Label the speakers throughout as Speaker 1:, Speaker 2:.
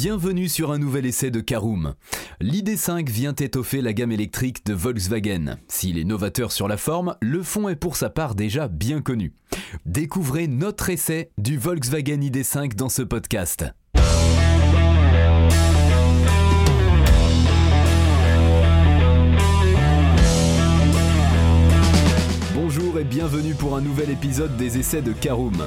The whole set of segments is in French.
Speaker 1: Bienvenue sur un nouvel essai de Caroom. L'ID5 vient étoffer la gamme électrique de Volkswagen. S'il est novateur sur la forme, le fond est pour sa part déjà bien connu. Découvrez notre essai du Volkswagen ID5 dans ce podcast. Bonjour et bienvenue pour un nouvel épisode des essais de Caroom.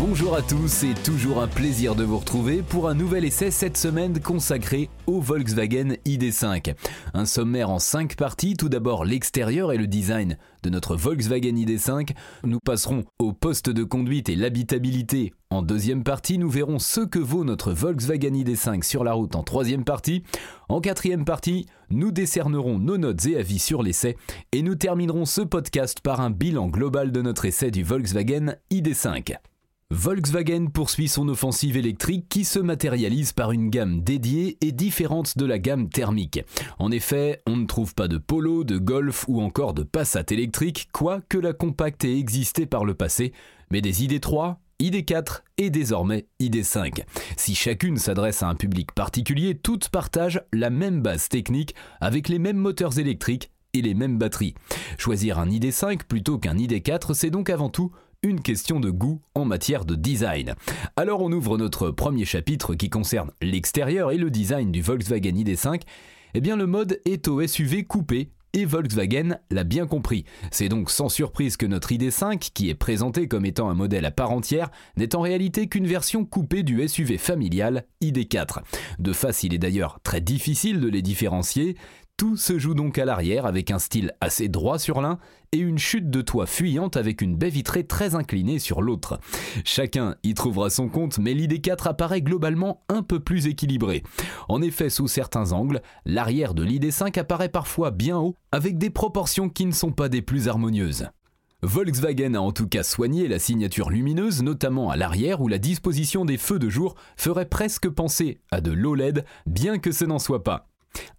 Speaker 1: Bonjour à tous, c'est toujours un plaisir de vous retrouver pour un nouvel essai cette semaine consacré au Volkswagen ID5. Un sommaire en 5 parties, tout d'abord l'extérieur et le design de notre Volkswagen ID5. Nous passerons au poste de conduite et l'habitabilité en deuxième partie. Nous verrons ce que vaut notre Volkswagen ID5 sur la route en troisième partie. En quatrième partie, nous décernerons nos notes et avis sur l'essai et nous terminerons ce podcast par un bilan global de notre essai du Volkswagen ID5. Volkswagen poursuit son offensive électrique qui se matérialise par une gamme dédiée et différente de la gamme thermique. En effet, on ne trouve pas de Polo, de Golf ou encore de Passat électrique, quoique la compacte ait existé par le passé, mais des ID3, ID4 et désormais ID5. Si chacune s'adresse à un public particulier, toutes partagent la même base technique avec les mêmes moteurs électriques et les mêmes batteries. Choisir un ID5 plutôt qu'un ID4, c'est donc avant tout une question de goût en matière de design. Alors on ouvre notre premier chapitre qui concerne l'extérieur et le design du Volkswagen ID5. Eh bien le mode est au SUV coupé et Volkswagen l'a bien compris. C'est donc sans surprise que notre ID5, qui est présenté comme étant un modèle à part entière, n'est en réalité qu'une version coupée du SUV familial ID4. De face, il est d'ailleurs très difficile de les différencier. Tout se joue donc à l'arrière avec un style assez droit sur l'un et une chute de toit fuyante avec une baie vitrée très inclinée sur l'autre. Chacun y trouvera son compte, mais l'ID4 apparaît globalement un peu plus équilibré. En effet, sous certains angles, l'arrière de l'ID5 apparaît parfois bien haut, avec des proportions qui ne sont pas des plus harmonieuses. Volkswagen a en tout cas soigné la signature lumineuse, notamment à l'arrière où la disposition des feux de jour ferait presque penser à de l'OLED, bien que ce n'en soit pas.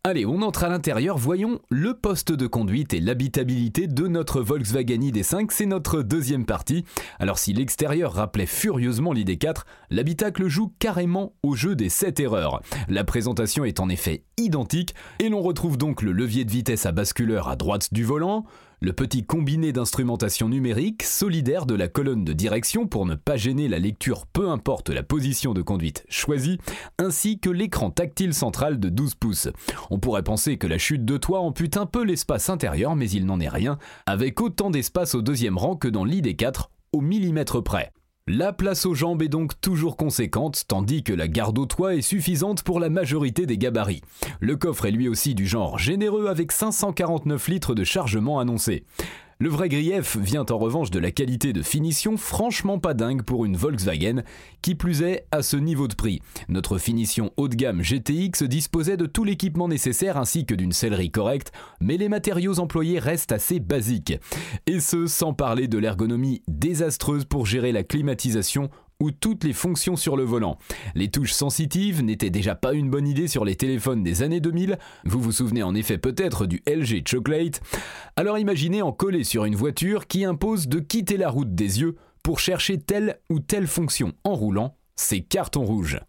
Speaker 1: Allez, on entre à l'intérieur, voyons le poste de conduite et l'habitabilité de notre Volkswagen ID5, c'est notre deuxième partie. Alors si l'extérieur rappelait furieusement l'ID4, l'habitacle joue carrément au jeu des 7 erreurs. La présentation est en effet identique et l'on retrouve donc le levier de vitesse à basculeur à droite du volant, le petit combiné d'instrumentation numérique solidaire de la colonne de direction pour ne pas gêner la lecture peu importe la position de conduite choisie, ainsi que l'écran tactile central de 12 pouces. On pourrait penser que la chute de toit ampute un peu l'espace intérieur, mais il n'en est rien, avec autant d'espace au deuxième rang que dans l'ID4, au millimètre près. La place aux jambes est donc toujours conséquente, tandis que la garde au toit est suffisante pour la majorité des gabarits. Le coffre est lui aussi du genre généreux avec 549 litres de chargement annoncé. Le vrai grief vient en revanche de la qualité de finition franchement pas dingue pour une Volkswagen, qui plus est à ce niveau de prix. Notre finition haut de gamme GTX disposait de tout l'équipement nécessaire ainsi que d'une sellerie correcte, mais les matériaux employés restent assez basiques. Et ce, sans parler de l'ergonomie désastreuse pour gérer la climatisation ou toutes les fonctions sur le volant. Les touches sensitives n'étaient déjà pas une bonne idée sur les téléphones des années 2000, vous vous souvenez en effet peut-être du LG Chocolate, alors imaginez en coller sur une voiture qui impose de quitter la route des yeux pour chercher telle ou telle fonction en roulant, c'est carton rouge.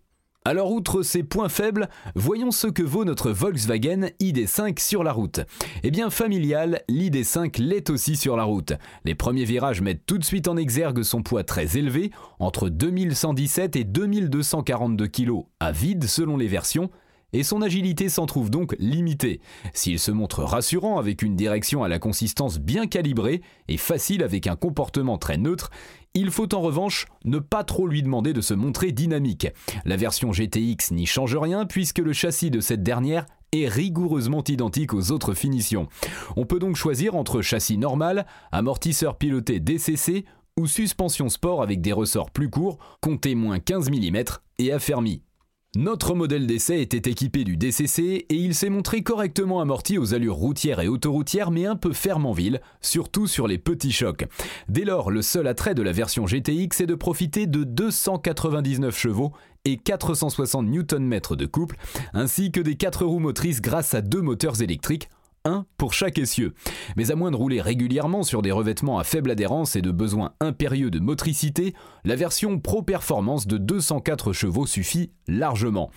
Speaker 1: Alors outre ces points faibles, voyons ce que vaut notre Volkswagen ID5 sur la route. Eh bien familial, l'ID5 l'est aussi sur la route. Les premiers virages mettent tout de suite en exergue son poids très élevé, entre 2117 et 2242 kg à vide selon les versions, et son agilité s'en trouve donc limitée. S'il se montre rassurant avec une direction à la consistance bien calibrée et facile avec un comportement très neutre, il faut en revanche ne pas trop lui demander de se montrer dynamique. La version GTX n'y change rien puisque le châssis de cette dernière est rigoureusement identique aux autres finitions. On peut donc choisir entre châssis normal, amortisseur piloté DCC ou suspension sport avec des ressorts plus courts, comptés moins 15 mm et affermis. Notre modèle d'essai était équipé du DCC et il s'est montré correctement amorti aux allures routières et autoroutières mais un peu ferme en ville, surtout sur les petits chocs. Dès lors, le seul attrait de la version GTX est de profiter de 299 chevaux et 460 Nm de couple, ainsi que des 4 roues motrices grâce à deux moteurs électriques un pour chaque essieu. Mais à moins de rouler régulièrement sur des revêtements à faible adhérence et de besoins impérieux de motricité, la version Pro Performance de 204 chevaux suffit largement.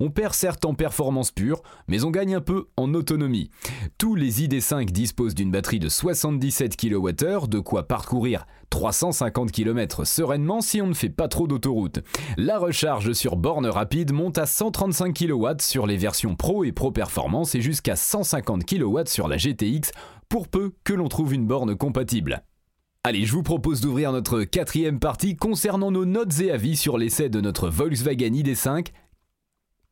Speaker 1: On perd certes en performance pure, mais on gagne un peu en autonomie. Tous les ID5 disposent d'une batterie de 77 kWh, de quoi parcourir 350 km sereinement si on ne fait pas trop d'autoroute. La recharge sur borne rapide monte à 135 kW sur les versions Pro et Pro Performance et jusqu'à 150 kW sur la GTX, pour peu que l'on trouve une borne compatible. Allez, je vous propose d'ouvrir notre quatrième partie concernant nos notes et avis sur l'essai de notre Volkswagen ID5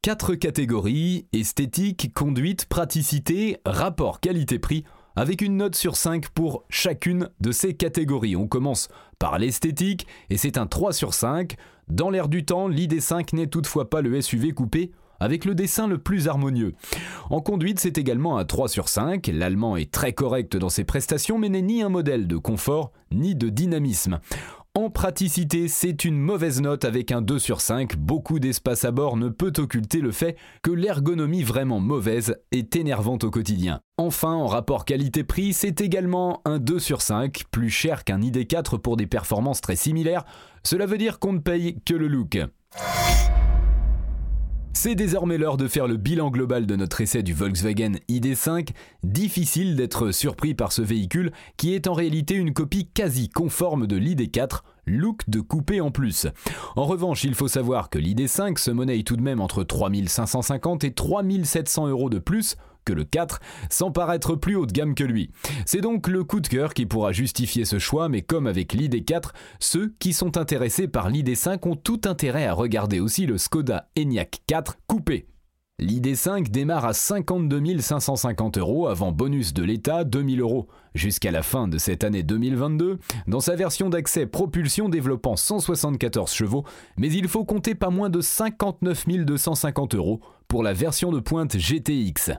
Speaker 1: Quatre catégories, esthétique, conduite, praticité, rapport qualité-prix, avec une note sur 5 pour chacune de ces catégories. On commence par l'esthétique, et c'est un 3 sur 5. Dans l'air du temps, l'ID5 n'est toutefois pas le SUV coupé, avec le dessin le plus harmonieux. En conduite, c'est également un 3 sur 5. L'allemand est très correct dans ses prestations, mais n'est ni un modèle de confort, ni de dynamisme. En praticité, c'est une mauvaise note avec un 2 sur 5. Beaucoup d'espace à bord ne peut occulter le fait que l'ergonomie vraiment mauvaise est énervante au quotidien. Enfin, en rapport qualité-prix, c'est également un 2 sur 5, plus cher qu'un ID4 pour des performances très similaires. Cela veut dire qu'on ne paye que le look. C'est désormais l'heure de faire le bilan global de notre essai du Volkswagen ID5. Difficile d'être surpris par ce véhicule qui est en réalité une copie quasi conforme de l'ID4, look de coupé en plus. En revanche, il faut savoir que l'ID5 se monnaie tout de même entre 3550 et 3700 euros de plus que le 4, sans paraître plus haut de gamme que lui. C'est donc le coup de cœur qui pourra justifier ce choix, mais comme avec l'ID4, ceux qui sont intéressés par l'ID5 ont tout intérêt à regarder aussi le Skoda Enyaq 4 coupé. L'ID5 démarre à 52 550 euros avant bonus de l'État 2000 euros jusqu'à la fin de cette année 2022 dans sa version d'accès propulsion développant 174 chevaux, mais il faut compter pas moins de 59 250 euros pour la version de pointe GTX.